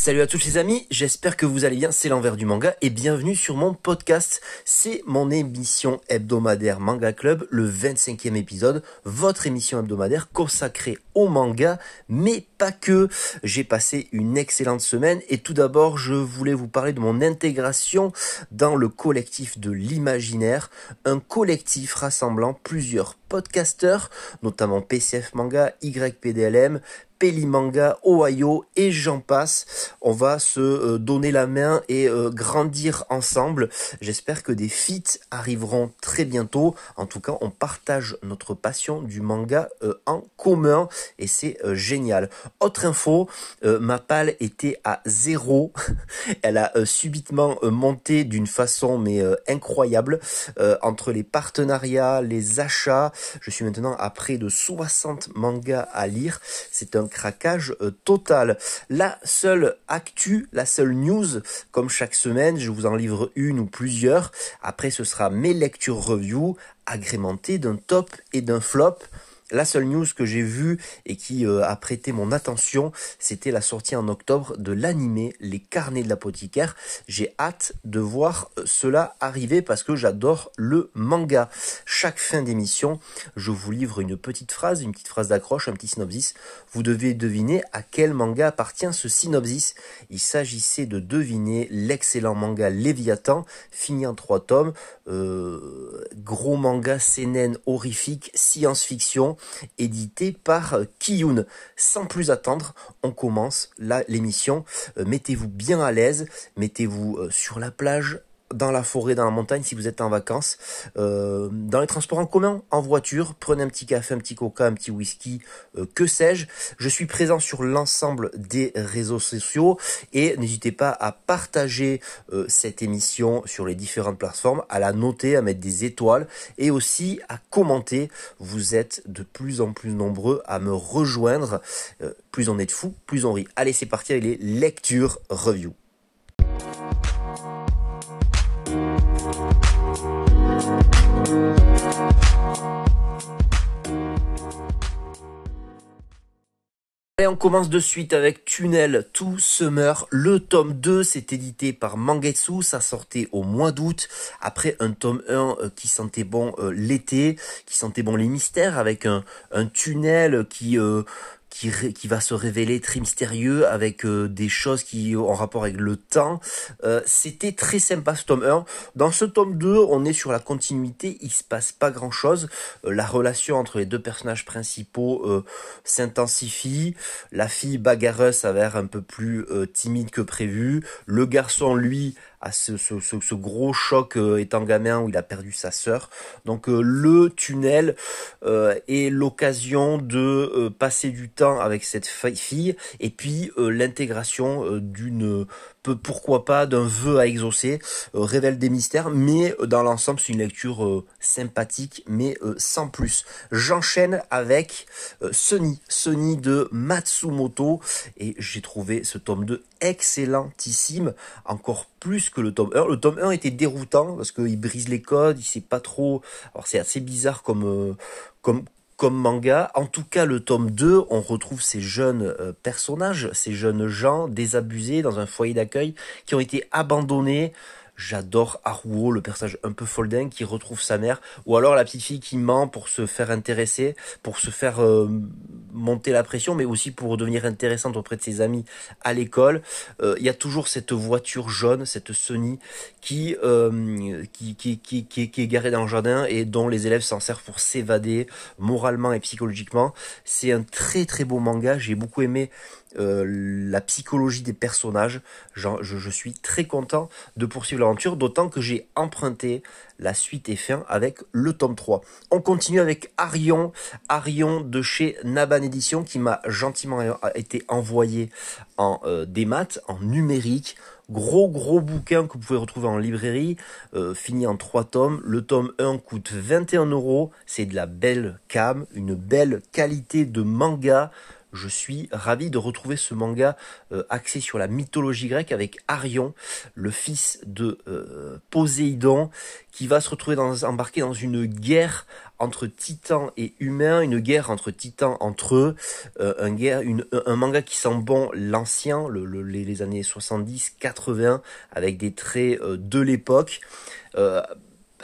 Salut à tous les amis, j'espère que vous allez bien, c'est l'envers du manga et bienvenue sur mon podcast. C'est mon émission hebdomadaire Manga Club, le 25e épisode, votre émission hebdomadaire consacrée au manga, mais pas que. J'ai passé une excellente semaine et tout d'abord je voulais vous parler de mon intégration dans le collectif de l'imaginaire, un collectif rassemblant plusieurs podcasteurs, notamment PCF Manga, YPDLM, Pelimanga, Ohio et j'en passe. On va se euh, donner la main et euh, grandir ensemble. J'espère que des feats arriveront très bientôt. En tout cas, on partage notre passion du manga euh, en commun et c'est génial. Autre info, ma palle était à zéro. Elle a subitement monté d'une façon mais incroyable entre les partenariats, les achats. Je suis maintenant à près de 60 mangas à lire. C'est un craquage euh, total. La seule actu, la seule news, comme chaque semaine, je vous en livre une ou plusieurs. Après, ce sera mes lectures review agrémentées d'un top et d'un flop. La seule news que j'ai vue et qui euh, a prêté mon attention, c'était la sortie en octobre de l'animé Les Carnets de l'apothicaire. J'ai hâte de voir euh, cela arriver parce que j'adore le manga. Chaque fin d'émission, je vous livre une petite phrase, une petite phrase d'accroche, un petit synopsis. Vous devez deviner à quel manga appartient ce synopsis. Il s'agissait de deviner l'excellent manga Léviathan, fini en trois tomes, euh, gros manga CNN horrifique, science-fiction édité par euh, Kiyun. Sans plus attendre, on commence l'émission. Euh, mettez-vous bien à l'aise, mettez-vous euh, sur la plage, dans la forêt, dans la montagne, si vous êtes en vacances, euh, dans les transports en commun, en voiture, prenez un petit café, un petit coca, un petit whisky, euh, que sais-je. Je suis présent sur l'ensemble des réseaux sociaux et n'hésitez pas à partager euh, cette émission sur les différentes plateformes, à la noter, à mettre des étoiles et aussi à commenter. Vous êtes de plus en plus nombreux à me rejoindre. plus on est de fous, plus on rit. Allez, c'est parti avec les lectures review. Et on commence de suite avec Tunnel to Summer. Le tome 2, c'est édité par Mangetsu. Ça sortait au mois d'août. Après un tome 1 euh, qui sentait bon euh, l'été, qui sentait bon les mystères, avec un, un tunnel qui euh, qui, va se révéler très mystérieux avec euh, des choses qui ont rapport avec le temps. Euh, C'était très sympa ce tome 1. Dans ce tome 2, on est sur la continuité, il se passe pas grand chose. Euh, la relation entre les deux personnages principaux s'intensifie. La fille bagarreuse s'avère un peu plus timide que prévu. Le garçon, lui, à ce, ce, ce, gros choc euh, étant gamin où il a perdu sa sœur. Donc euh, le tunnel euh, est l'occasion de passer du temps avec cette fille et puis l'intégration d'une pourquoi pas d'un vœu à exaucer, euh, révèle des mystères, mais euh, dans l'ensemble c'est une lecture euh, sympathique, mais sans plus. J'enchaîne avec Sony, Sony de Matsumoto, et j'ai trouvé ce tome 2 excellentissime, encore plus que le tome 1. Le tome 1 était déroutant parce qu'il brise les codes, il sait pas trop. Alors c'est assez bizarre comme comme comme manga. En tout cas, le tome 2, on retrouve ces jeunes euh, personnages, ces jeunes gens désabusés dans un foyer d'accueil qui ont été abandonnés J'adore Haruo, le personnage un peu folding qui retrouve sa mère, ou alors la petite fille qui ment pour se faire intéresser, pour se faire euh, monter la pression, mais aussi pour devenir intéressante auprès de ses amis à l'école. Euh, il y a toujours cette voiture jaune, cette Sony, qui, euh, qui, qui, qui, qui, qui, est garée dans le jardin et dont les élèves s'en servent pour s'évader moralement et psychologiquement. C'est un très très beau manga, j'ai beaucoup aimé euh, la psychologie des personnages. Je, suis très content de poursuivre l'aventure, d'autant que j'ai emprunté la suite et fin avec le tome 3. On continue avec Arion, Arion de chez Naban Edition qui m'a gentiment été envoyé en euh, démat, en numérique. Gros gros bouquin que vous pouvez retrouver en librairie, euh, fini en trois tomes. Le tome 1 coûte 21 euros. C'est de la belle cam, une belle qualité de manga je suis ravi de retrouver ce manga euh, axé sur la mythologie grecque avec Arion, le fils de euh, Poséidon, qui va se retrouver embarqué dans une guerre entre titans et humains, une guerre entre titans entre eux, euh, un, manga qui sent bon l'ancien, le, les, années 70-80, avec des traits de l'époque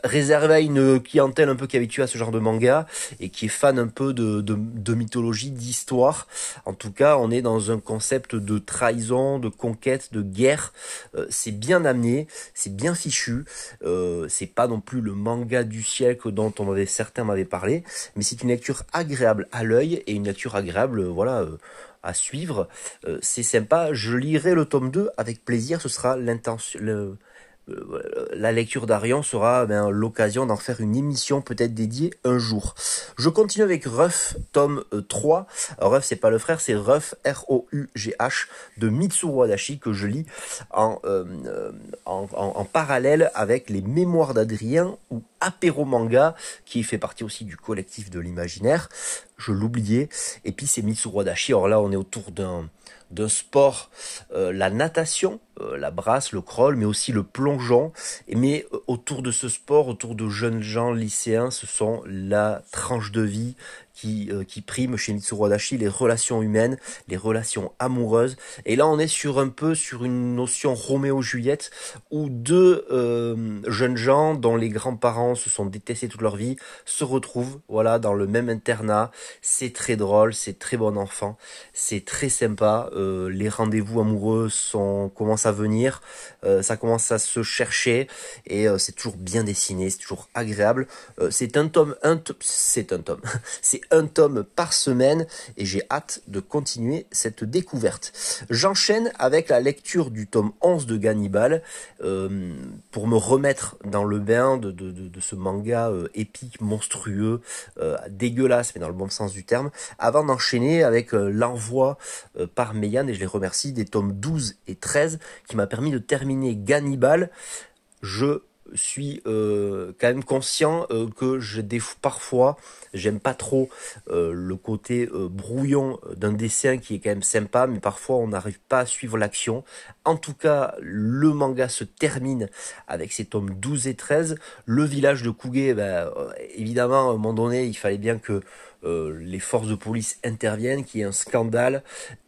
réservé à une clientèle un peu qui est habituée à ce genre de manga et qui est fan un peu de, de, mythologie, d'histoire. En tout cas, on est dans un concept de trahison, de conquête, de guerre. Euh, c'est bien amené, c'est bien fichu. Euh, c'est pas non plus le manga du siècle dont certains m'avaient parlé, mais c'est une lecture agréable à l'œil et une lecture agréable, euh, voilà. à suivre, c'est sympa. Je lirai le tome 2 avec plaisir. Ce sera l'intention, euh, la lecture d'Arion sera ben, l'occasion d'en faire une émission peut-être dédiée un jour. Je continue avec Ruff, tome 3. Euh, Ruff, c'est pas le frère, c'est Ruff, R-O-U-G-H, de Mitsuru Adachi, que je lis euh, en, en, parallèle avec les Mémoires d'Adrien ou Apéro Manga, qui fait partie aussi du collectif de l'imaginaire. Je l'oubliais. Et puis c'est Mitsuru Adachi. Alors là, on est autour d'un sport, euh, la natation, euh, la brasse, le crawl, mais aussi le plongeon. Mais euh, autour de ce sport, autour de jeunes gens lycéens, ce sont la tranche de vie, qui, euh, qui prime chez Mitsuru Adachi, les relations humaines, les relations amoureuses. Et là, on est sur un peu sur une notion Roméo-Juliette, où deux euh, jeunes gens dont les grands-parents se sont détestés toute leur vie se retrouvent, voilà, dans le même internat. C'est très drôle, c'est très bon enfant, c'est très sympa. Euh, les rendez-vous amoureux sont commencent à venir, ça commence à se chercher et c'est toujours bien dessiné, c'est toujours agréable. c'est un tome, un c'est un tome, c'est un tome par semaine et j'ai hâte de continuer cette découverte. J'enchaîne avec la lecture du tome 11 de Gannibal euh, pour me remettre dans le bain de, ce manga euh, épique, monstrueux, euh, dégueulasse mais dans le bon sens du terme, avant d'enchaîner avec l'envoi par Meyane et je les remercie des tomes 12 et 13 qui m'a permis de terminer Gannibal. Je suis euh, quand même conscient euh, que je parfois j'aime pas trop euh, le côté brouillon d'un dessin qui est quand même sympa mais parfois on n'arrive pas à suivre l'action en tout cas le manga se termine avec ses tomes 12 et 13 le village de Kuge ben, évidemment à un moment donné il fallait bien que les forces de police interviennent, qu'il y ait un scandale,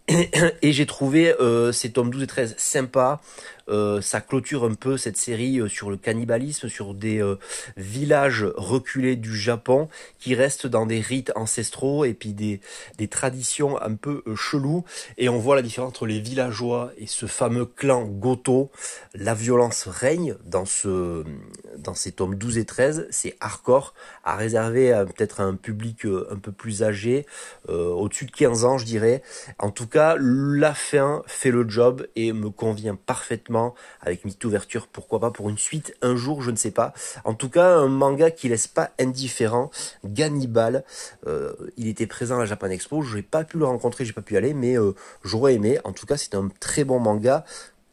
et j'ai trouvé ces tomes 12 et 13 sympas. Euh, ça clôture un peu cette série euh, sur le cannibalisme, sur des euh, villages reculés du Japon qui restent dans des rites ancestraux et puis des, des traditions un peu chelous. Et on voit la différence entre les villageois et ce fameux clan Goto. La violence règne dans, ce, dans ces tomes 12 et 13. C'est hardcore, à réserver peut-être à un public un peu plus âgé, au-dessus de 15 ans je dirais. En tout cas, la fin fait le job et me convient parfaitement avec une ouverture, pourquoi pas pour une suite un jour, je ne sais pas. En tout cas, un manga qui laisse pas indifférent. Gannibal, euh, il était présent à la Japan Expo, je n'ai pas pu le rencontrer, j'ai pas pu aller, mais euh, j'aurais aimé. En tout cas, c'est un très bon manga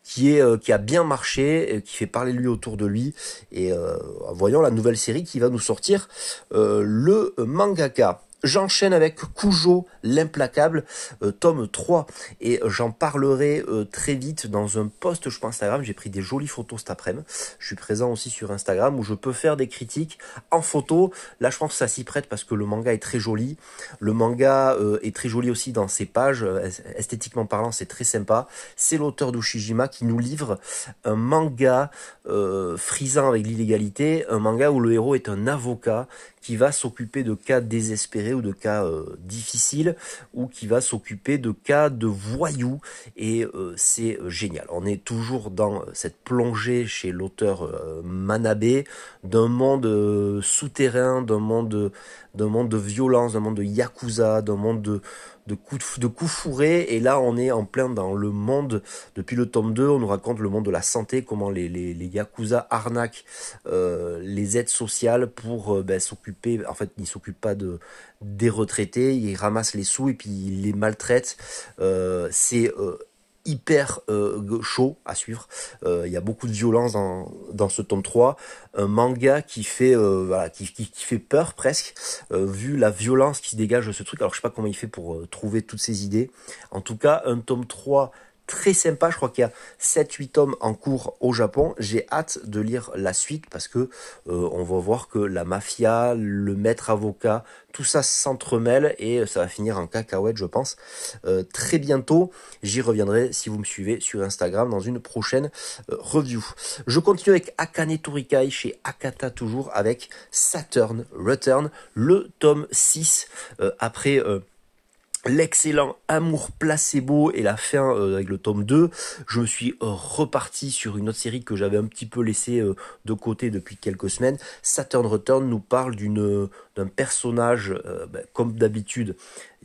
qui est euh, qui a bien marché, qui fait parler lui autour de lui. Et voyons la nouvelle série qui va nous sortir, le mangaka. J'enchaîne avec Cujo l'implacable, euh, tome 3, et j'en parlerai euh, très vite dans un post, je pense, Instagram. J'ai pris des jolies photos cet après-midi. Je suis présent aussi sur Instagram où je peux faire des critiques en photo. Là, je pense que ça s'y prête parce que le manga est très joli. Le manga euh, est très joli aussi dans ses pages. Esthétiquement parlant, c'est très sympa. C'est l'auteur d'Ushijima qui nous livre un manga frisant avec l'illégalité, un manga où le héros est un avocat qui va s'occuper de cas désespérés ou de cas euh, difficiles ou qui va s'occuper de cas de voyous et euh, c'est euh, génial. On est toujours dans cette plongée chez l'auteur Manabe d'un monde souterrain, d'un monde d'un monde de violence, d'un monde de yakuza, d'un monde de de coups, fourrés. Et là, on est en plein dans le monde, depuis le tome 2, on nous raconte le monde de la santé, comment les, les, les yakuza arnaquent euh, les aides sociales pour euh, ben, s'occuper, en fait, ils s'occupent pas de des retraités, ils ramassent les sous et puis ils les maltraitent. Euh, c'est hyper euh, chaud à suivre. Il y a beaucoup de violence dans, dans ce tome 3. Un manga qui fait voilà, qui, qui, fait peur presque, vu la violence qui se dégage de ce truc. Alors je sais pas comment il fait pour trouver toutes ces idées. En tout cas, un tome 3 très sympa. Je crois qu'il y a 7-8 tomes en cours au Japon. J'ai hâte de lire la suite parce que euh, on va voir que la mafia, le maître avocat, tout ça s'entremêle et ça va finir en cacahuète, je pense. Euh, très bientôt, j'y reviendrai si vous me suivez sur Instagram dans une prochaine euh, review. Je continue avec Akane Torikai chez Akata toujours avec Saturn Return, le tome 6 après l'excellent Amour placebo et la fin euh, avec le tome 2, je me suis euh, reparti sur une autre série que j'avais un petit peu laissé euh, de côté depuis quelques semaines. Saturn Return nous parle d'une d'un personnage ben, comme d'habitude,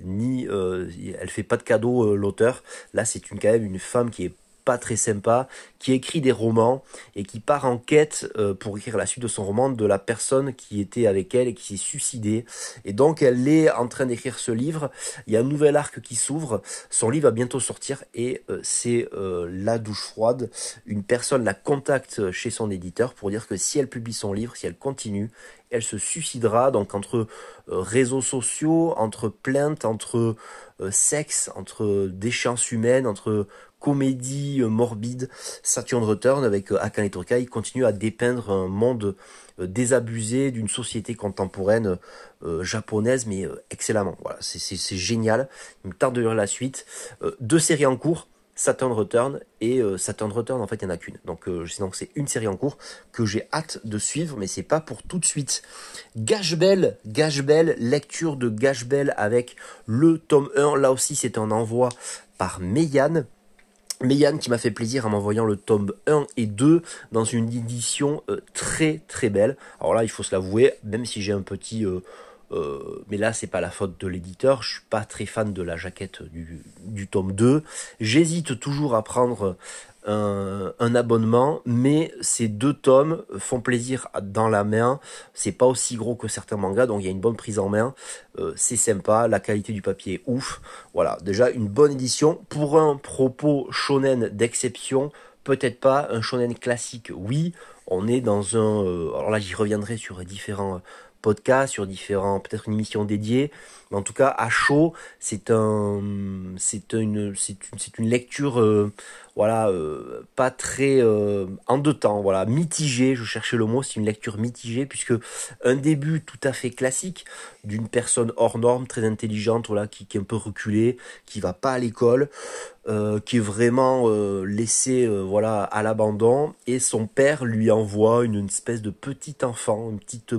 ni elle fait pas de cadeau l'auteur. Là, c'est une quand même une femme qui est très sympa, qui écrit des romans et qui part en quête euh, pour écrire la suite de son roman de la personne qui était avec elle et qui s'est suicidée. Et donc elle est en train d'écrire ce livre. Il y a un nouvel arc qui s'ouvre. Son livre va bientôt sortir et euh, c'est euh, la douche froide. Une personne la contacte chez son éditeur pour dire que si elle publie son livre, si elle continue, elle se suicidera. Donc entre réseaux sociaux, entre plaintes, entre sexe, entre déchéances humaines, entre comédie euh, morbide. Saturn Return avec euh, Akane Tokai continue à dépeindre un monde euh, désabusé d'une société contemporaine japonaise mais excellemment. Voilà c'est génial. Il me tarde de lire la suite. Deux séries en cours Saturn Return et Saturn Return en fait il n'y en a qu'une. Donc donc c'est une série en cours que j'ai hâte de suivre mais c'est pas pour tout de suite. Gashbel lecture de Gashbel avec le tome 1 là aussi c'est un envoi par Meian Yann qui m'a fait plaisir en m'envoyant le tome 1 et 2 dans une édition euh, très très belle. Alors là, il faut se l'avouer, même si j'ai un petit... Euh, euh, mais là, c'est pas la faute de l'éditeur. Je suis pas très fan de la jaquette du, tome 2. J'hésite toujours à prendre un, abonnement, mais ces deux tomes font plaisir dans la main. C'est pas aussi gros que certains mangas, donc il y a une bonne prise en main. Euh, c'est sympa, la qualité du papier est ouf. Voilà, déjà une bonne édition pour un propos shonen d'exception. Peut-être pas un shonen classique, oui. On est dans un. Euh, alors là, j'y reviendrai sur différents podcasts, sur différents, peut-être une émission dédiée. Mais en tout cas, à chaud, c'est un, c'est une, c'est une, lecture, euh, voilà, euh, pas très euh, en deux temps, voilà, mitigée. Je cherchais le mot, c'est une lecture mitigée puisque un début tout à fait classique d'une personne hors norme, très intelligente, voilà, qui, est un peu reculée, qui va pas à l'école, qui est vraiment laissé, voilà, à l'abandon, et son père lui envoie une, une espèce de petit enfant, une petite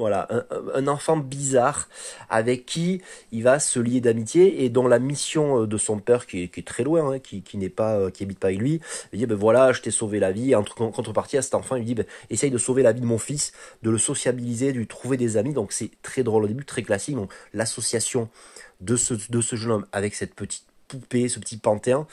voilà, un, enfant bizarre avec qui il va se lier d'amitié et dont la mission euh, de son père, qui est, très loin, hein, qui, n'est pas, euh, qui habite pas avec lui, il dit ben voilà, je t'ai sauvé la vie. En contrepartie à cet enfant, il dit ben, essaye de sauver la vie de mon fils, de le sociabiliser, de lui trouver des amis. Donc c'est très drôle au début, très classique. Donc l'association de ce jeune homme avec cette petite poupée, ce petit panthéon,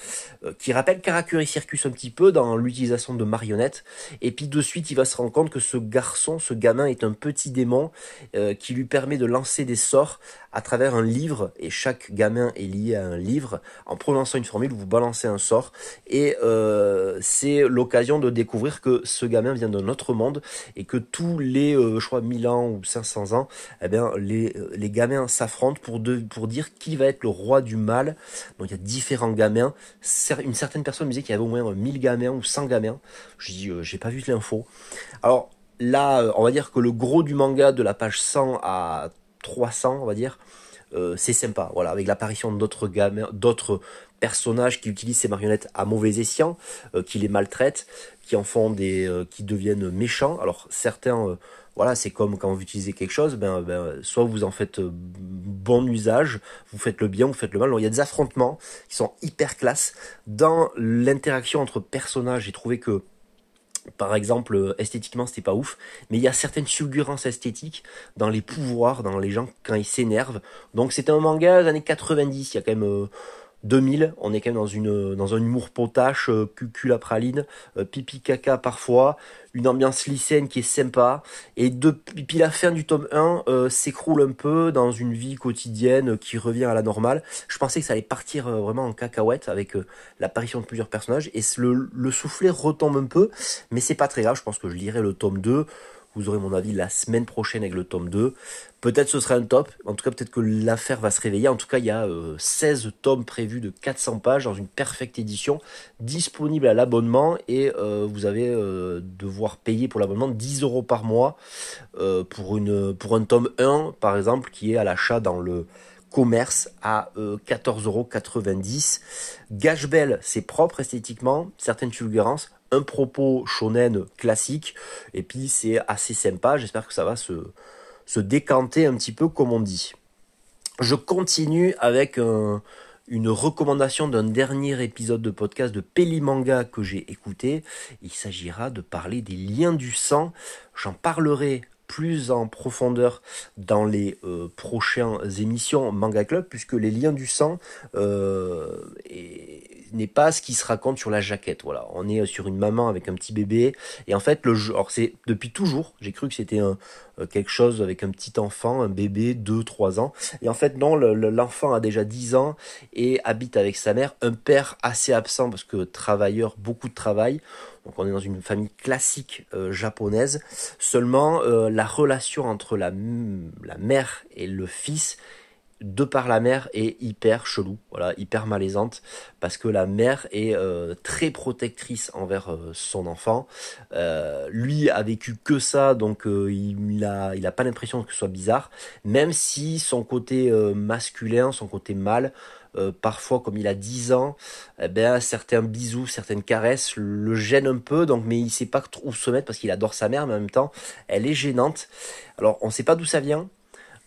euh, qui rappelle Karakuri Circus un petit peu dans l'utilisation de marionnettes. Et puis de suite, il va se rendre compte que ce garçon, ce gamin est un petit démon euh, qui lui permet de lancer des sorts à travers un livre, et chaque gamin est lié à un livre. En prononçant une formule, vous balancez un sort, et euh, c'est l'occasion de découvrir que ce gamin vient d'un autre monde, et que tous les, je crois, 1000 ans ou 500 ans, eh bien, les, les gamins s'affrontent pour, pour dire qui va être le roi du mal il y a différents gamins. Une certaine personne me disait qu'il y avait au moins 1000 gamins ou 100 gamins. Je dis, euh, j'ai pas vu l'info. Alors là, euh, on va dire que le gros du manga de la page 100 à 300, on va dire, euh, c'est sympa. Voilà, avec l'apparition d'autres gamins, d'autres personnages qui utilisent ces marionnettes à mauvais escient, qui les maltraitent, qui en font des, qui deviennent méchants. Alors certains voilà, c'est comme quand vous utilisez quelque chose, ben, ben, soit vous en faites euh, bon usage, vous faites le bien, vous faites le mal. il y a des affrontements qui sont hyper classe. Dans l'interaction entre personnages, j'ai trouvé que par exemple, euh, esthétiquement, c'était pas ouf, mais il y a certaines fulgurances esthétiques dans les pouvoirs, dans les gens quand ils s'énervent. Donc, c'était un manga des années 90, il y a quand même, euh, 2000, on est quand même dans, une, dans un humour potache, euh, cucul à praline, euh, pipi caca parfois, une ambiance lycéenne qui est sympa. Et depuis la fin du tome 1, euh, s'écroule un peu dans une vie quotidienne qui revient à la normale. Je pensais que ça allait partir vraiment en cacahuète avec l'apparition de plusieurs personnages. Et le, le soufflet retombe un peu, mais c'est pas très grave. Je pense que je lirai le tome 2. Vous aurez mon avis la semaine prochaine avec le tome 2. Peut-être ce sera un top. En tout cas, peut-être que l'affaire va se réveiller. En tout cas, il y a 16 euh, tomes prévus de 400 pages dans une perfecte édition disponible à l'abonnement et euh, vous avez euh, devoir payer pour l'abonnement 10 euros par mois pour, une, pour un tome 1, par exemple, qui est à l'achat dans le commerce à 14,90€. Gage belle, c'est propre esthétiquement, certaines fulgurances, un propos shonen classique, et puis c'est assez sympa, j'espère que ça va se, se décanter un petit peu comme on dit. Je continue avec une recommandation d'un dernier épisode de podcast de Pelimanga que j'ai écouté. Il s'agira de parler des liens du sang. J'en parlerai plus en profondeur dans les euh, prochaines émissions Manga Club, puisque les liens du sang euh, n'est pas ce qui se raconte sur la jaquette. Voilà, on est sur une maman avec un petit bébé, et en fait le jeu, c'est depuis toujours, j'ai cru que c'était un, euh, quelque chose avec un petit enfant, un bébé, 2-3 ans. Et en fait, non, l'enfant a déjà 10 ans et habite avec sa mère, un père assez absent parce que travailleur, beaucoup de travail. Donc on est dans une famille classique euh, japonaise. Seulement, euh, la relation entre la, la mère et le fils de par la mère est hyper chelou, voilà, hyper malaisante, parce que la mère est euh, très protectrice envers euh, son enfant. Euh, lui a vécu que ça, donc il a, il a pas l'impression que ce soit bizarre, même si son côté masculin, son côté mâle, parfois comme il a 10 ans, eh ben, certains bisous, certaines caresses le gênent un peu, donc mais il sait pas où se mettre parce qu'il adore sa mère, mais en même temps, elle est gênante. Alors on sait pas d'où ça vient,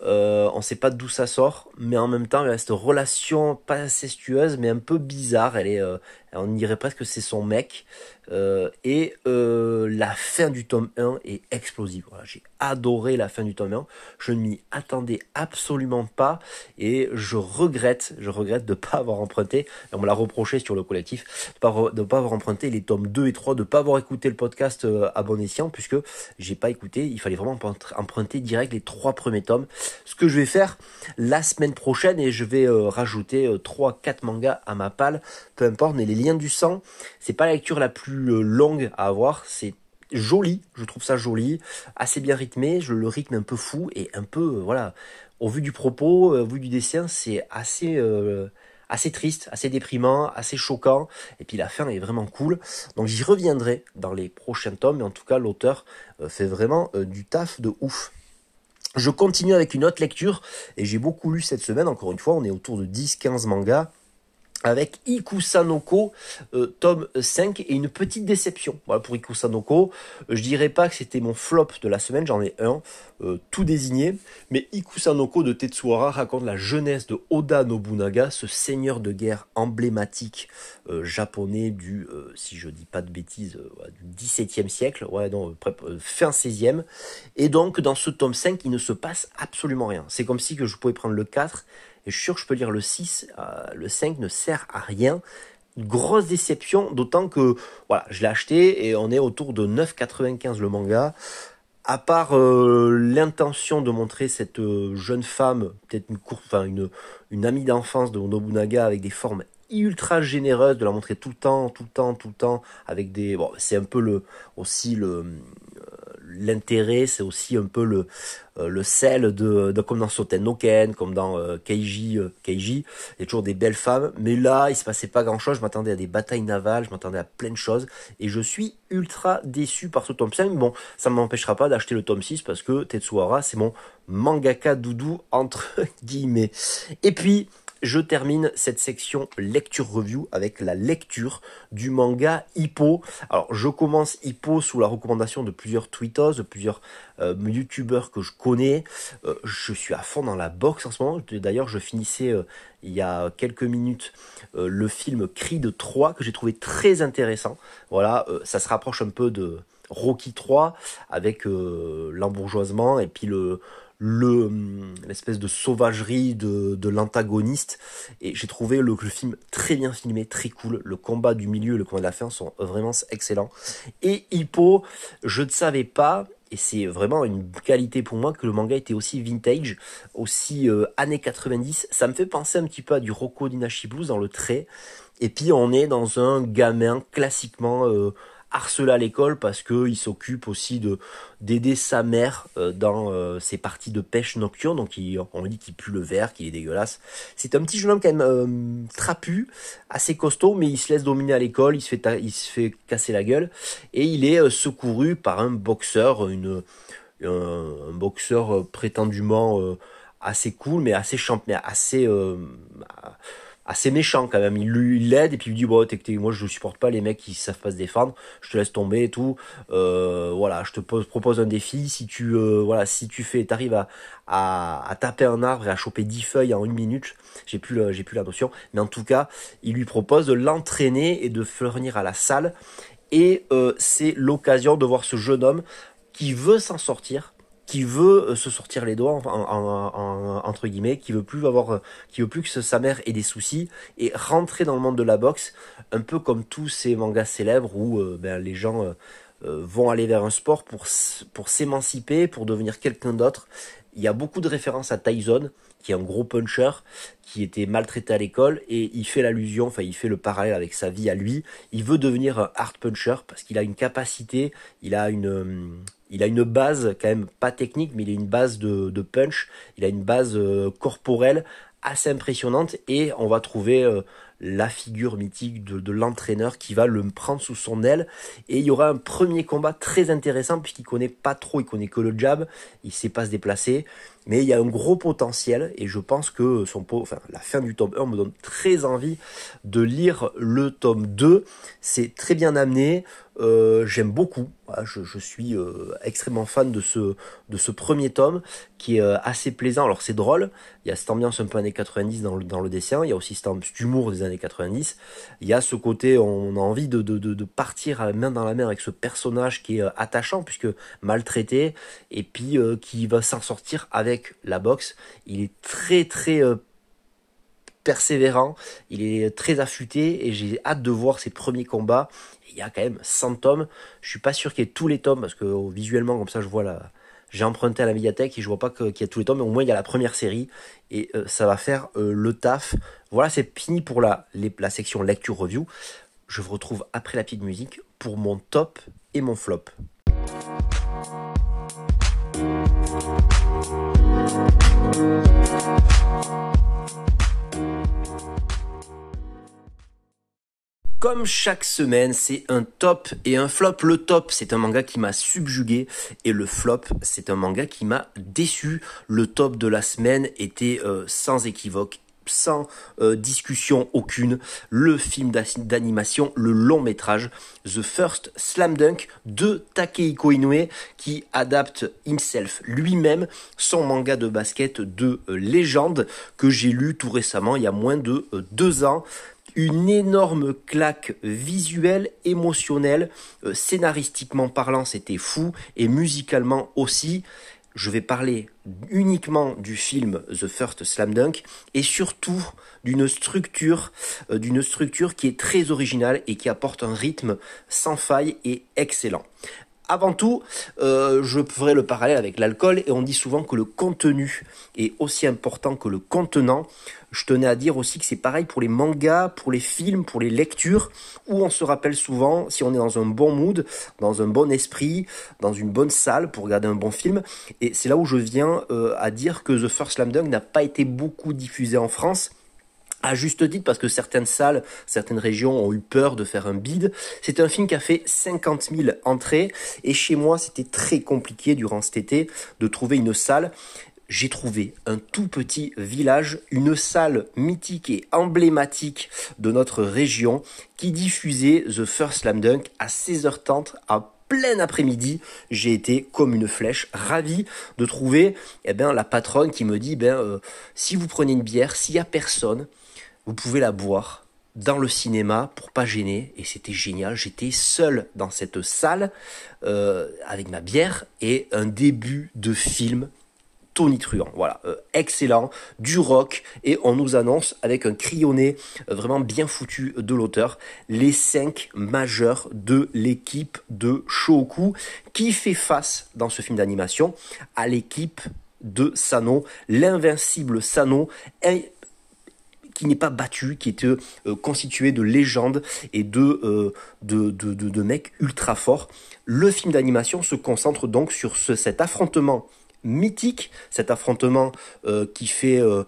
euh, on sait pas d'où ça sort, mais en même temps, il y a cette relation pas incestueuse, mais un peu bizarre. Elle est, euh, on dirait presque que c'est son mec. Euh, et euh, la fin du tome 1 est explosive. j'ai adoré la fin du tome 1. Je ne m'y attendais absolument pas et je regrette, je regrette de ne pas avoir emprunté, on me l'a reproché sur le collectif, de ne pas, avoir emprunté les tomes 2 et 3, de ne pas avoir écouté le podcast euh, à bon escient, puisque j'ai pas écouté, il fallait vraiment emprunter direct les trois premiers tomes. Ce que je vais faire la semaine prochaine et je vais rajouter 3-4 mangas à ma palle, peu importe, mais les liens du sang, c'est pas la lecture la plus euh, longue à avoir, c'est joli, je trouve ça joli, assez bien rythmé, je le rythme un peu fou et un peu euh, voilà, au vu du propos, euh, au vu du dessin, c'est assez assez triste, assez déprimant, assez choquant. Et puis la fin est vraiment cool. Donc j'y reviendrai dans les prochains tomes. Mais en tout cas l'auteur fait vraiment du taf de ouf. Je continue avec une autre lecture et j'ai beaucoup lu cette semaine. Encore une fois, on est autour de 10 15 mangas avec Ikusanoko, euh, tome 5, et une petite déception. Voilà pour Ikusanoko. Euh, je dirais pas que c'était mon flop de la semaine, j'en ai un, euh, tout désigné. Mais Ikusanoko de Tetsuhara raconte la jeunesse de Oda Nobunaga, ce seigneur de guerre emblématique japonais du, si je dis pas de bêtises, du XVIIe siècle, ouais, non, fin 16e. Et donc, dans ce tome 5, il ne se passe absolument rien. C'est comme si je pouvais prendre le 4 et je suis sûr que je peux lire le 6, euh, le 5 ne sert à rien. Grosse déception, d'autant que voilà, je l'ai acheté et on est autour de 9,95 le manga. À part euh, l'intention de montrer cette euh, jeune femme, peut-être une, une amie d'enfance de Nobunaga avec des formes ultra généreuses, de la montrer tout le temps, tout le temps, tout le temps, avec des, bon, c'est un peu le aussi le l'intérêt, c'est aussi un peu le, euh, sel de, comme dans Soten no comme dans euh, Keiji, euh, Keiji. Il y a toujours des belles femmes, mais là, il se passait pas grand chose. Je m'attendais à des batailles navales, je m'attendais à plein de choses, et je suis ultra déçu par ce tome 5. Bon, ça ne m'empêchera pas d'acheter le tome 6 parce que Tetsuhara, c'est mon mangaka doudou entre guillemets. Et puis, je termine cette section lecture review avec la lecture du manga Hippo. Alors je commence Hippo sous la recommandation de plusieurs tweetos, de plusieurs euh, youtubeurs que je connais. Euh, je suis à fond dans la boxe en ce moment. D'ailleurs je finissais euh, il y a quelques minutes le film de 3 que j'ai trouvé très intéressant. Voilà, ça se rapproche un peu de Rocky 3 avec l'embourgeoisement et puis le hum, l'espèce de sauvagerie de, l'antagoniste et j'ai trouvé le, le, film très bien filmé très cool le combat du milieu et le combat de la fin sont vraiment excellents et Hippo je ne savais pas et c'est vraiment une qualité pour moi que le manga était aussi vintage, aussi euh, années 90. Ça me fait penser un petit peu à du Rocco Dinashi Blues dans le trait. Et puis on est dans un gamin classiquement euh, harcelé à l'école parce qu'il s'occupe aussi de d'aider sa mère euh, dans euh, ses parties de pêche nocturne. Donc il, on dit qu'il pue le verre, qu'il est dégueulasse. C'est un petit jeune homme quand même trapu, assez costaud, mais il se laisse dominer à l'école, il se fait il se fait casser la gueule et il est secouru par un boxeur, une un, boxeur prétendument assez cool, mais assez champ, mais assez assez méchant quand même. Il l'aide et puis il lui dit bon, moi je supporte pas les mecs qui savent pas se défendre. Je te laisse tomber et tout. Euh, voilà, je te propose un défi. Si tu euh, voilà, si tu fais, t'arrives à, à, à, taper un arbre et à choper 10 feuilles en une minute. J'ai plus j'ai plus la notion, mais en tout cas, il lui propose de l'entraîner et de venir à la salle. Et euh, c'est l'occasion de voir ce jeune homme qui veut s'en sortir, qui veut euh, se sortir les doigts entre guillemets, qui veut plus avoir, euh, qui veut plus que sa mère ait des soucis et rentrer dans le monde de la boxe, un peu comme tous ces mangas célèbres où euh, ben, les gens vont aller vers un sport pour pour s'émanciper, pour devenir quelqu'un d'autre. Il y a beaucoup de références à Tyson, qui est un gros puncher, qui était maltraité à l'école, et il fait l'allusion, enfin il fait le parallèle avec sa vie à lui. Il veut devenir un hard puncher parce qu'il a une capacité, il a une il a une base quand même pas technique, mais il a une base de, punch, il a une base euh, corporelle assez impressionnante et on va trouver euh, la figure mythique de, de l'entraîneur qui va le prendre sous son aile. Et il y aura un premier combat très intéressant puisqu'il connaît pas trop, il connaît que le jab, il sait pas se déplacer, mais il y a un gros potentiel et je pense que son enfin la fin du tome 1 me donne très envie de lire le tome 2. C'est très bien amené, euh, j'aime beaucoup. Je, suis euh, extrêmement fan de ce de ce premier tome qui est euh, assez plaisant. Alors c'est drôle, il y a cette ambiance un peu années 90 dans le dans le dessin, il y a aussi cet humour des années 90. Il y a ce côté on a envie de de, de, partir à main dans la main avec ce personnage qui est attachant puisque maltraité et puis qui va s'en sortir avec la boxe. Il est très très persévérant, il est très affûté et j'ai hâte de voir ses premiers combats il y a quand même 100 tomes. Je suis pas sûr qu'il y ait tous les tomes parce que oh, visuellement comme ça je vois la j'ai emprunté à la médiathèque et je vois pas qu'il y a tous les tomes mais au moins il y a la première série et euh, ça va faire euh, le taf. Voilà, c'est fini pour la la section lecture review. Je vous retrouve après la petite musique pour mon top et mon flop. Comme chaque semaine, c'est un top et un flop. Le top, c'est un manga qui m'a subjugué et le flop, c'est un manga qui m'a déçu. Le top de la semaine était euh, sans équivoque sans euh, discussion aucune, le film d'animation, le long métrage The First Slam Dunk de Takehiko Inoue qui adapte himself lui-même son manga de basket de euh, légende que j'ai lu tout récemment il y a moins de deux ans une énorme claque visuelle, émotionnelle, euh, scénaristiquement parlant c'était fou et musicalement aussi. Je vais parler uniquement du film The First Slam Dunk et surtout d'une structure, euh, d'une structure qui est très originale et qui apporte un rythme sans faille et excellent. Avant tout, euh, je ferai le parallèle avec l'alcool et on dit souvent que le contenu est aussi important que le contenant. Je tenais à dire aussi que c'est pareil pour les mangas, pour les films, pour les lectures, où on se rappelle souvent, si on est dans un bon mood, dans un bon esprit, dans une bonne salle pour regarder un bon film. Et c'est là où je viens euh, à dire que The First Slam Dunk n'a pas été beaucoup diffusé en France à juste titre parce que certaines salles, certaines régions ont eu peur de faire un bid. C'est un film qui a fait 50 000 entrées et chez moi c'était très compliqué durant cet été de trouver une salle. J'ai trouvé un tout petit village, une salle mythique et emblématique de notre région qui diffusait The First Slam Dunk à 16h30 à plein après-midi, j'ai été comme une flèche, ravi de trouver eh ben, la patronne qui me dit ben, euh, si vous prenez une bière, s'il y a personne, vous pouvez la boire dans le cinéma pour pas gêner et c'était génial. J'étais seul dans cette salle euh, avec ma bière et un début de film tonitruant. Voilà, euh, excellent, du rock, et on nous annonce avec un crayonné euh, vraiment bien foutu de l'auteur les cinq majeurs de l'équipe de Shoku qui fait face dans ce film d'animation à l'équipe de Sano, l'invincible Sano, qui n'est pas battu, qui est euh, constitué de légendes et de, de, mecs ultra forts. Le film d'animation se concentre donc sur ce, cet affrontement mythique, cet affrontement euh, euh,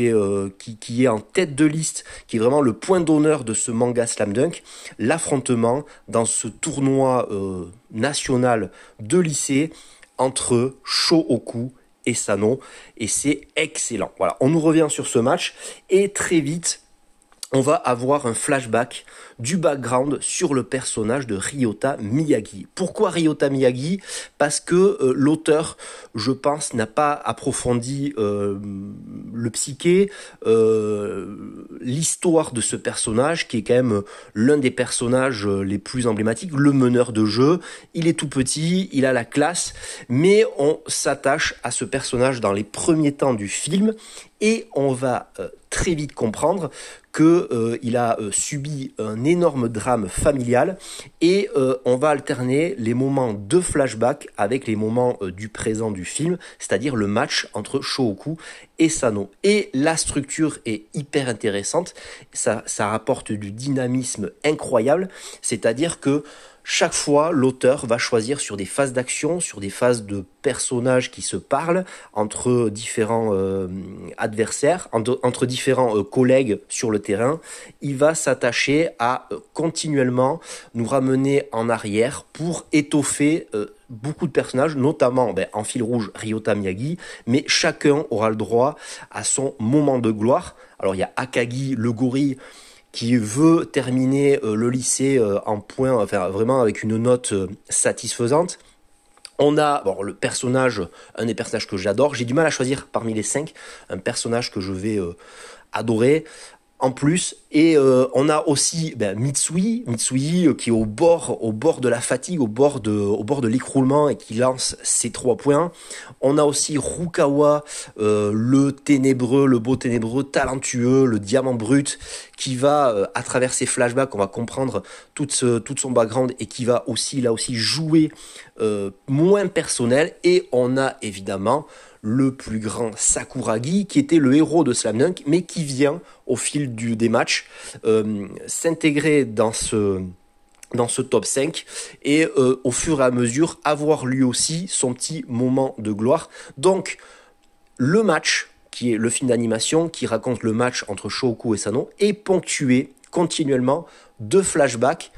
euh, qui, est en tête de liste, qui est vraiment le point d'honneur de ce manga Slam Dunk, l'affrontement dans ce tournoi national de lycée entre Shohoku et Sano, et c'est excellent. Voilà, on nous revient sur ce match et très vite on va avoir un flashback du background sur le personnage de Ryota Miyagi. Pourquoi Ryota Miyagi? Parce que euh, l'auteur, je pense, n'a pas approfondi euh, le psyché, euh, l'histoire de ce personnage, qui est quand même l'un des personnages les plus emblématiques, le meneur de jeu. Il est tout petit, il a la classe, mais on s'attache à ce personnage dans les premiers temps du film et on va très vite comprendre que euh, a euh, subi un énorme drame familial et euh, on va alterner les moments de flashback avec les moments du présent du film, c'est-à-dire le match entre Shouoku et Sano. Et la structure est hyper intéressante, ça, ça rapporte du dynamisme incroyable, c'est-à-dire que chaque fois, l'auteur va choisir sur des phases d'action, sur des phases de personnages qui se parlent entre différents euh, adversaires, entre, différents euh, collègues sur le terrain. Il va s'attacher à euh, continuellement nous ramener en arrière pour étoffer beaucoup de personnages, notamment ben, en fil rouge Ryota Miyagi, mais chacun aura le droit à son moment de gloire. Alors il y a Akagi, le gorille, qui veut terminer euh, le lycée euh, en point, enfin vraiment avec une note euh, satisfaisante. On a le personnage, un des personnages que j'adore. J'ai du mal à choisir parmi les cinq un personnage que je vais adorer en plus. Et euh, on a aussi ben, Mitsui, Mitsui euh, qui est au bord, au bord de la fatigue, au bord de, au bord de l'écroulement et qui lance ses trois points. On a aussi Rukawa, euh, le ténébreux, le beau ténébreux, talentueux, le diamant brut, qui va à travers ses flashbacks, on va comprendre tout, ce, tout son background et qui va aussi là aussi jouer moins personnel. Et on a évidemment le plus grand Sakuragi, qui était le héros de Slam Dunk, mais qui vient au fil des matchs euh, s'intégrer dans ce dans ce top 5 et euh, au fur et à mesure avoir lui aussi son petit moment de gloire. Donc le match qui est le film d'animation qui raconte le match entre Shoku et Sano est ponctué continuellement de flashbacks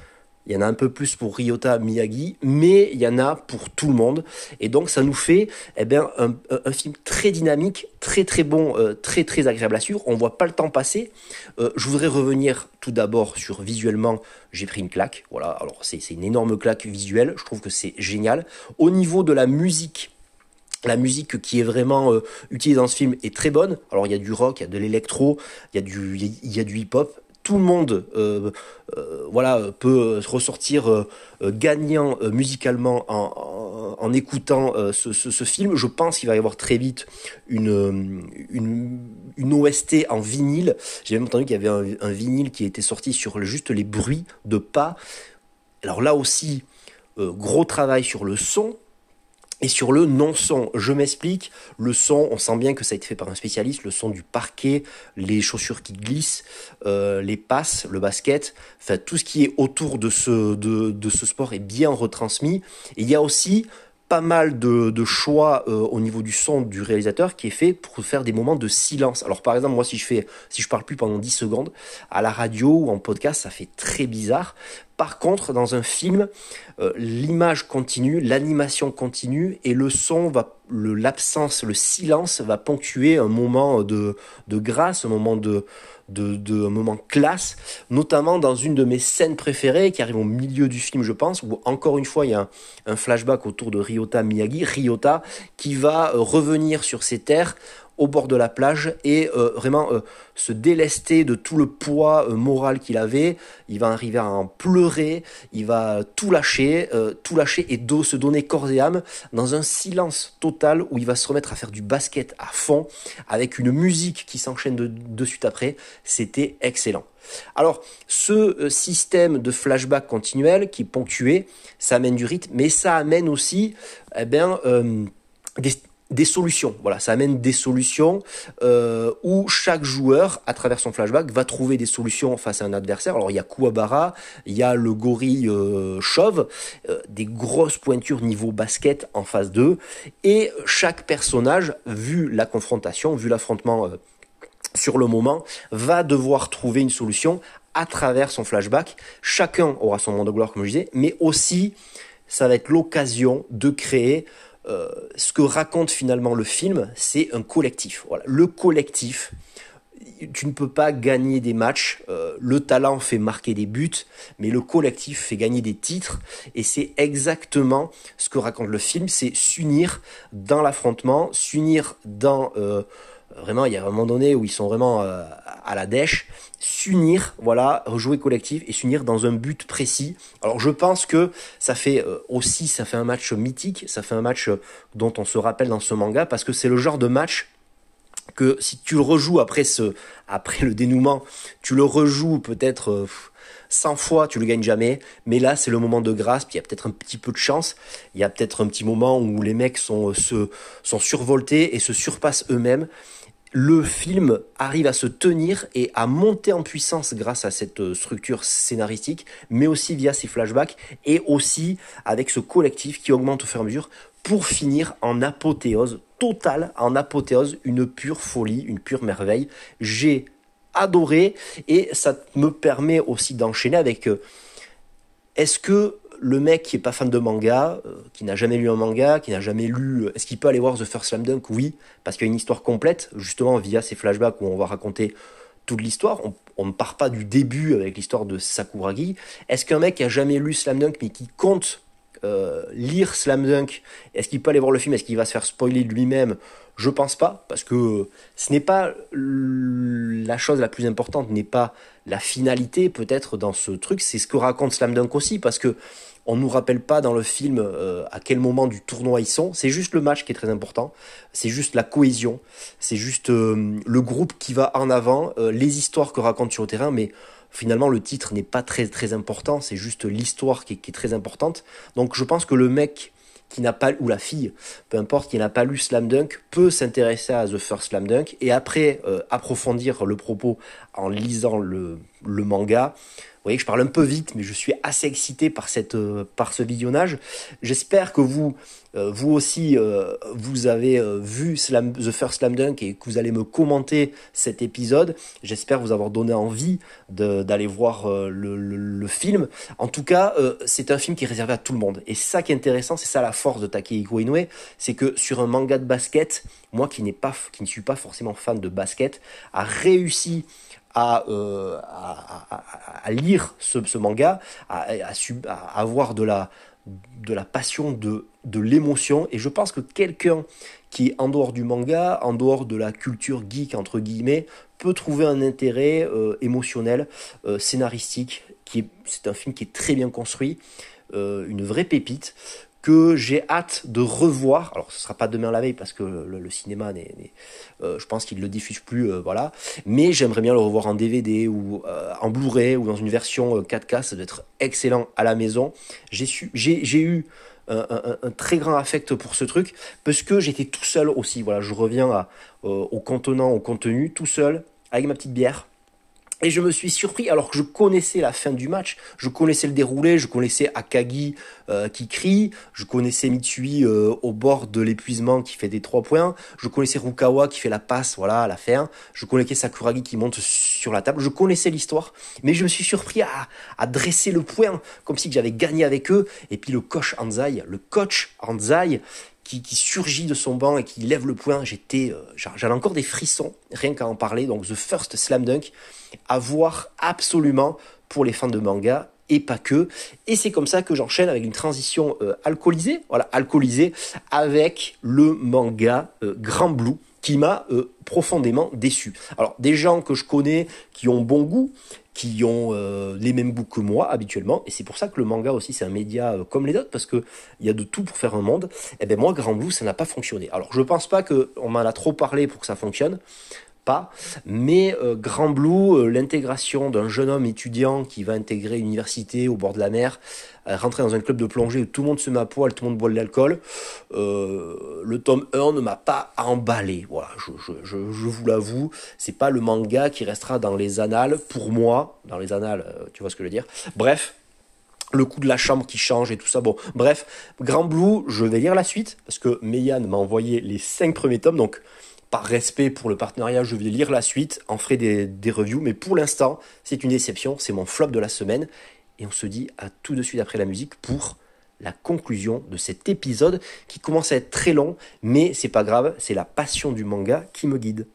il y en a un peu plus pour Ryota Miyagi, mais il y en a pour tout le monde. Et donc ça nous fait eh bien, un, film très dynamique, très très bon, euh, très très agréable à suivre. On voit pas le temps passer. Euh, je voudrais revenir tout d'abord sur visuellement, j'ai pris une claque. Voilà, alors c'est une énorme claque visuelle. Je trouve que c'est génial. Au niveau de la musique, la musique qui est vraiment euh, utilisée dans ce film est très bonne. Alors il y a du rock, il y a de l'électro, il y a du, il y a du hip-hop tout le monde euh, euh, voilà, peut ressortir euh, gagnant musicalement en, écoutant ce, film. Je pense qu'il va y avoir très vite une, une, OST en vinyle. J'ai même entendu qu'il y avait un, vinyle qui était sorti sur juste les bruits de pas. Alors là aussi, gros travail sur le son, et sur le non-son, je m'explique, le son, on sent bien que ça a été fait par un spécialiste, le son du parquet, les chaussures qui glissent, euh, les passes, le basket, enfin tout ce qui est autour de ce, de, de ce sport est bien retransmis. Et il y a aussi pas mal de, choix euh, au niveau du son du réalisateur qui est fait pour faire des moments de silence. Alors par exemple, moi si je fais si je parle plus pendant 10 secondes à la radio ou en podcast, ça fait très bizarre. Par contre, dans un film, euh, l'image continue, l'animation continue et le son va, l'absence, le, silence va ponctuer un moment de, de grâce, un moment de, de, de un moment classe, notamment dans une de mes scènes préférées qui arrive au milieu du film, je pense, où encore une fois il y a un, flashback autour de Ryota Miyagi, Ryota qui va euh, revenir sur ses terres au bord de la plage et euh, vraiment euh, se délester de tout le poids euh, moral qu'il avait. Il va arriver à en pleurer, il va tout lâcher, tout lâcher et se donner corps et âme dans un silence total où il va se remettre à faire du basket à fond avec une musique qui s'enchaîne de, de suite après. C'était excellent. Alors, ce système de flashback continuel qui est ponctué, ça amène du rythme, mais ça amène aussi eh bien, des, des solutions. Voilà, ça amène des solutions euh, où chaque joueur, à travers son flashback, va trouver des solutions face à un adversaire. Alors il y a Kuwabara, il y a le gorille euh, chauve, euh, des grosses pointures niveau basket en phase 2, et chaque personnage, vu la confrontation, vu l'affrontement sur le moment, va devoir trouver une solution à travers son flashback. Chacun aura son monde de gloire, comme je disais, mais aussi ça va être l'occasion de créer euh, ce que raconte finalement le film, c'est un collectif. Le collectif, tu ne peux pas gagner des matchs. Euh, le talent fait marquer des buts, mais le collectif fait gagner des titres. Et c'est exactement ce que raconte le film, c'est s'unir dans l'affrontement, s'unir dans... Euh, vraiment, il y a un moment donné où ils sont vraiment à la dèche, s'unir, voilà, rejouer collectif et s'unir dans un but précis. Alors je pense que ça fait euh, aussi, ça fait un match mythique, ça fait un match euh, dont on se rappelle dans ce manga parce que c'est le genre de match que si tu le rejoues après ce, après le dénouement, tu le rejoues peut-être 100 euh, fois, tu le gagnes jamais. Mais là, c'est le moment de grâce. il y a peut-être un petit peu de chance. Il y a peut-être un petit moment où les mecs sont, se, sont survoltés et se surpassent eux-mêmes le film arrive à se tenir et à monter en puissance grâce à cette euh, structure scénaristique, mais aussi via ses flashbacks et aussi avec ce collectif qui augmente au fur et à mesure pour finir en apothéose totale, en apothéose, une pure folie, une pure merveille. J'ai adoré et ça me permet aussi d'enchaîner avec euh, est-ce que le mec qui est pas fan de manga, euh, qui n'a jamais lu un manga, qui n'a jamais lu, euh, est-ce qu'il peut aller voir The First Slam Dunk? Oui, parce qu'il y a une histoire complète, justement via ces flashbacks où on va raconter toute l'histoire. On, ne part pas du début avec l'histoire de Sakuragi. Est-ce qu'un mec qui a jamais lu Slam Dunk mais qui compte euh, lire Slam Dunk, est-ce qu'il peut aller voir le film? Est-ce qu'il va se faire spoiler lui-même? Je pense pas, parce que ce n'est pas la chose la plus importante, n'est pas la finalité peut-être dans ce truc, c'est ce que raconte Slam Dunk aussi, parce que on nous rappelle pas dans le film euh, à quel moment du tournoi ils sont. C'est juste le match qui est très important. C'est juste la cohésion. C'est juste euh, le groupe qui va en avant, les histoires que raconte sur le terrain, mais finalement le titre n'est pas très très important, c'est juste l'histoire qui, est très importante. Donc je pense que le mec qui n'a pas ou la fille, peu importe, qui n'a pas lu Slam Dunk, peut s'intéresser à The First Slam Dunk et après euh, approfondir le propos en lisant le, le manga. Vous voyez que je parle un peu vite, mais je suis assez excité par, cette, euh, par ce visionnage. J'espère que vous, euh, vous aussi, euh, vous avez vu The First Slam Dunk et que vous allez me commenter cet épisode. J'espère vous avoir donné envie d'aller voir le, le, film. En tout cas, c'est un film qui est réservé à tout le monde. Et ça qui est intéressant, c'est ça la force de Takehiko Inoue, c'est que sur un manga de basket, moi qui, pas, qui ne suis pas forcément fan de basket, a réussi euh, à, lire ce, manga, à, avoir de la, de la passion, de, de l'émotion. Et je pense que quelqu'un qui est en dehors du manga, en dehors de la culture geek, entre guillemets, peut trouver un intérêt euh, émotionnel, euh, scénaristique. C'est un film qui est très bien construit, une vraie pépite que j'ai hâte de revoir. Alors ce sera pas demain la veille parce que le, cinéma, n'est, euh, je pense qu'il le diffuse plus, euh, voilà. Mais j'aimerais bien le revoir en DVD ou euh, en Blu-ray ou dans une version 4K. Ça doit être excellent à la maison. J'ai j'ai, eu un, très grand affect pour ce truc parce que j'étais tout seul aussi. Voilà, je reviens au contenant, au contenu, tout seul avec ma petite bière et je me suis surpris, alors que je connaissais la fin du match, je connaissais le déroulé, je connaissais Akagi euh, qui crie, je connaissais Mitsui euh, au bord de l'épuisement qui fait des trois points, je connaissais Rukawa qui fait la passe, voilà, à la fin, je connaissais Sakuragi qui monte sur la table, je connaissais l'histoire, mais je me suis surpris à, à dresser le point, comme si j'avais gagné avec eux, et puis le coach Anzai, le coach Anzai, qui, surgit de son banc et qui lève le poing, j'étais, euh, j'avais encore des frissons, rien qu'à en parler. Donc The First Slam Dunk, à voir absolument pour les fans de manga et pas que. Et c'est comme ça que j'enchaîne avec une transition euh, alcoolisée, voilà, alcoolisée avec le manga euh, Grand Blue qui m'a profondément déçu. Alors des gens que je connais qui ont bon goût, qui ont euh, les mêmes goûts que moi habituellement, et c'est pour ça que le manga aussi c'est un média euh, comme les autres, parce que il y a de tout pour faire un monde. Et eh ben moi, Grand Blue, ça n'a pas fonctionné. Alors je pense pas que on m'en a trop parlé pour que ça fonctionne, pas. Mais euh, Grand Blue, euh, l'intégration d'un jeune homme étudiant qui va intégrer une université au bord de la mer, euh, rentrer dans un club de plongée où tout le monde se met à poil, tout le monde boit de l'alcool, le tome 1 ne m'a pas emballé. Voilà, je, je, je, je vous l'avoue, c'est pas le manga qui restera dans les annales, pour moi, dans les annales, tu vois ce que je veux dire. Bref, le coup de la chambre qui change et tout ça. Bon, bref, Grand Blue, je vais lire la suite parce que Meian m'a envoyé les 5 premiers tomes, donc par respect pour le partenariat, je vais lire la suite, en ferai des, des reviews, mais pour l'instant, c'est une déception, c'est mon flop de la semaine, et on se dit à tout de suite après la musique pour la conclusion de cet épisode qui commence à être très long, mais c'est pas grave, c'est la passion du manga qui me guide.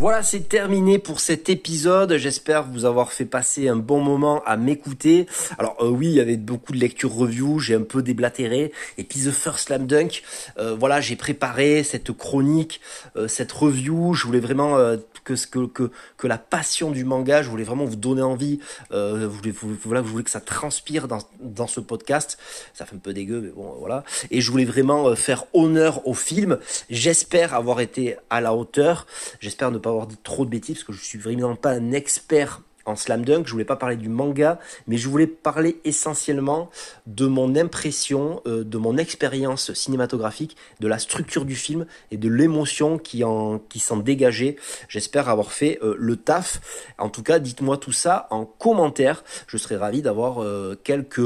Voilà, c'est terminé pour cet épisode. J'espère vous avoir fait passer un bon moment à m'écouter. Alors euh, oui, il y avait beaucoup de lectures review, j'ai un peu déblatéré. Et puis The First Slam Dunk, euh, voilà, j'ai préparé cette chronique, euh, cette review. Je voulais vraiment que, que, que, que la passion du manga, je voulais vraiment vous donner envie. je voulais, voilà, je voulais que ça transpire dans, dans ce podcast. Ça fait un peu dégueu, mais bon, voilà. Et je voulais vraiment faire honneur au film. J'espère avoir été à la hauteur. J'espère ne pas avoir dit trop de bêtises parce que je suis vraiment pas un expert en slam dunk, je voulais pas parler du manga, mais je voulais parler essentiellement de mon impression, euh, de mon expérience cinématographique, de la structure du film et de l'émotion qui en qui s'en dégageait. J'espère avoir fait euh, le taf. En tout cas, dites-moi tout ça en commentaire. Je serais ravi d'avoir euh, quelques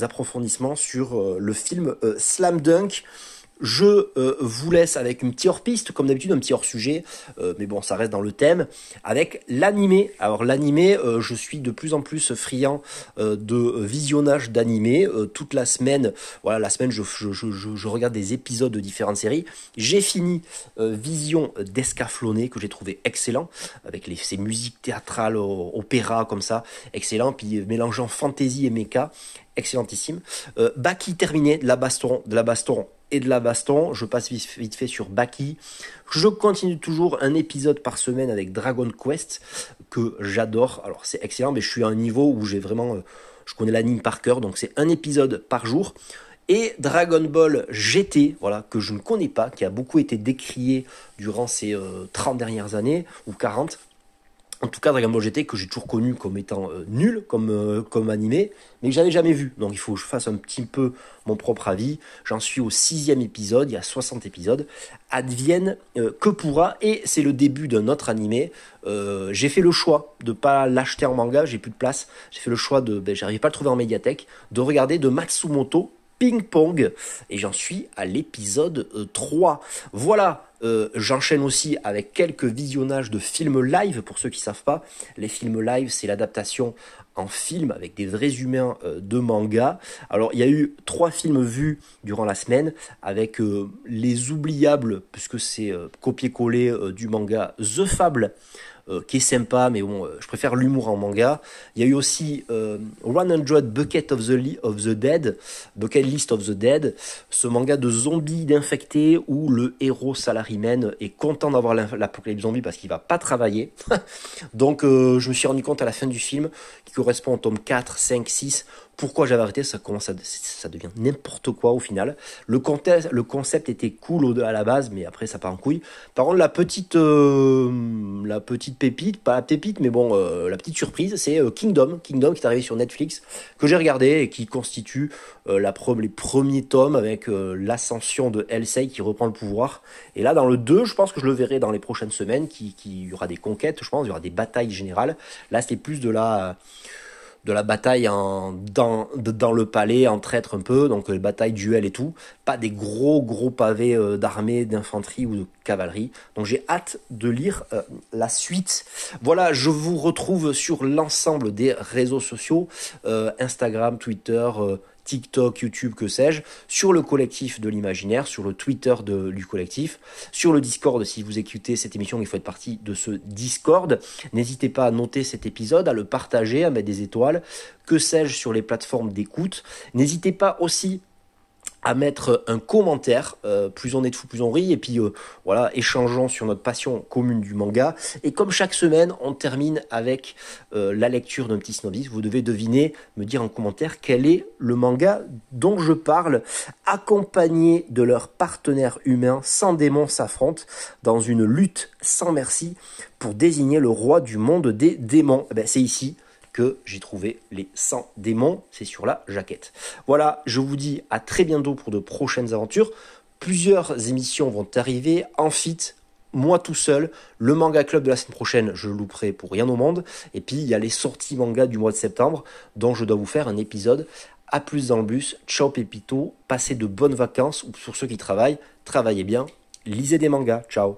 approfondissements sur le film Slam Dunk. Je euh, vous laisse avec une petite hors-piste, comme d'habitude, un petit hors-sujet, euh, mais bon, ça reste dans le thème, avec l'animé. Alors l'animé, euh, je suis de plus en plus friand de visionnage d'animé. toute la semaine, voilà, la semaine, je, regarde des épisodes de différentes séries. J'ai fini Vision d'Escaflonné, que j'ai trouvé excellent, avec les, ces musiques théâtrales, opéra, comme ça, excellent, puis mélangeant fantasy et mecha excellentissime. Baki terminé, de la baston, de la baston et de la baston. Je passe vite, fait sur Baki. Je continue toujours un épisode par semaine avec Dragon Quest que j'adore. Alors c'est excellent, mais je suis à un niveau où j'ai vraiment, euh, je connais l'anime par cœur, donc c'est un épisode par jour. Et Dragon Ball GT, voilà, que je ne connais pas, qui a beaucoup été décrié durant ces 30 euh, dernières années, ou 40, en tout cas Dragon Ball GT que j'ai toujours connu comme étant euh, nul comme euh, comme animé mais que j'avais jamais vu. Donc il faut que je fasse un petit peu mon propre avis. J'en suis au sixième épisode. Il y a 60 épisodes. Advienne euh, que pourra. Et c'est le début d'un autre animé. J'ai fait le choix de pas l'acheter en manga. J'ai plus de place. J'ai fait le choix de ben, j'arrive pas à le trouver en médiathèque de regarder de Matsumoto Ping Pong. Et j'en suis à l'épisode 3 voilà euh, j'enchaîne aussi avec quelques visionnages de films live, pour ceux qui savent pas. Les films live, c'est l'adaptation en film avec des vrais humains euh, de manga. Alors il y a eu trois films vus durant la semaine avec euh, les oubliables, puisque c'est copier-coller du manga The Fable euh, qui est sympa, mais bon, euh, je préfère l'humour en manga. Il y a eu aussi 100 euh, Bucket of the, of the Dead, Bucket List of the Dead, ce manga de zombies d'infectés où le héros salaryman est content d'avoir l'apocalypse zombie parce qu'il va pas travailler. Donc je me suis rendu compte à la fin du film, qui correspond au tome 4, 5, 6, pourquoi j'avais arrêté, ça commence à, ça devient n'importe quoi au final. Le, concept, le concept était cool à la base, mais après ça part en couille. Par contre, la petite, euh, la petite pépite, pas la pépite, mais bon, euh, la petite surprise, c'est euh, Kingdom, Kingdom qui est arrivé sur Netflix, que j'ai regardé et qui constitue la les premiers tomes avec l'ascension de Elsei qui reprend le pouvoir. Et là, dans le 2, je pense que je le verrai dans les prochaines semaines, qui, qui y aura des conquêtes, je pense, il y aura des batailles générales. Là, c'est plus de la de la bataille en, dans, dans le palais, en traître un peu, donc euh, batailles, duels et tout. Pas des gros gros pavés euh, d'armée, d'infanterie ou de cavalerie. Donc j'ai hâte de lire euh, la suite. Voilà, je vous retrouve sur l'ensemble des réseaux sociaux, Instagram, Twitter, TikTok, YouTube, que sais-je, sur le collectif de l'imaginaire, sur le Twitter de, du collectif, sur le Discord. Si vous écoutez cette émission, il faut être partie de ce Discord. N'hésitez pas à noter cet épisode, à le partager, à mettre des étoiles, que sais-je, sur les plateformes d'écoute. N'hésitez pas aussi à mettre un commentaire, euh, plus on est de fou, plus on rit, et puis euh, voilà, échangeons sur notre passion commune du manga. Et comme chaque semaine, on termine avec euh, la lecture d'un petit snobis. Vous devez deviner, me dire en commentaire quel est le manga dont je parle, accompagné de leurs partenaires humains, sans démons s'affrontent dans une lutte sans merci pour désigner le roi du monde des démons. Eh ben, c'est ici que j'ai trouvé les 100 démons, c'est sur la jaquette. Voilà, je vous dis à très bientôt pour de prochaines aventures. Plusieurs émissions vont arriver, en fit, moi tout seul, le manga club de la semaine prochaine, je le louperai pour rien au monde. Et puis il y a les sorties manga du mois de septembre, dont je dois vous faire un épisode. À plus dans le bus, ciao pépito, passez de bonnes vacances, ou pour ceux qui travaillent, travaillez bien, lisez des mangas, ciao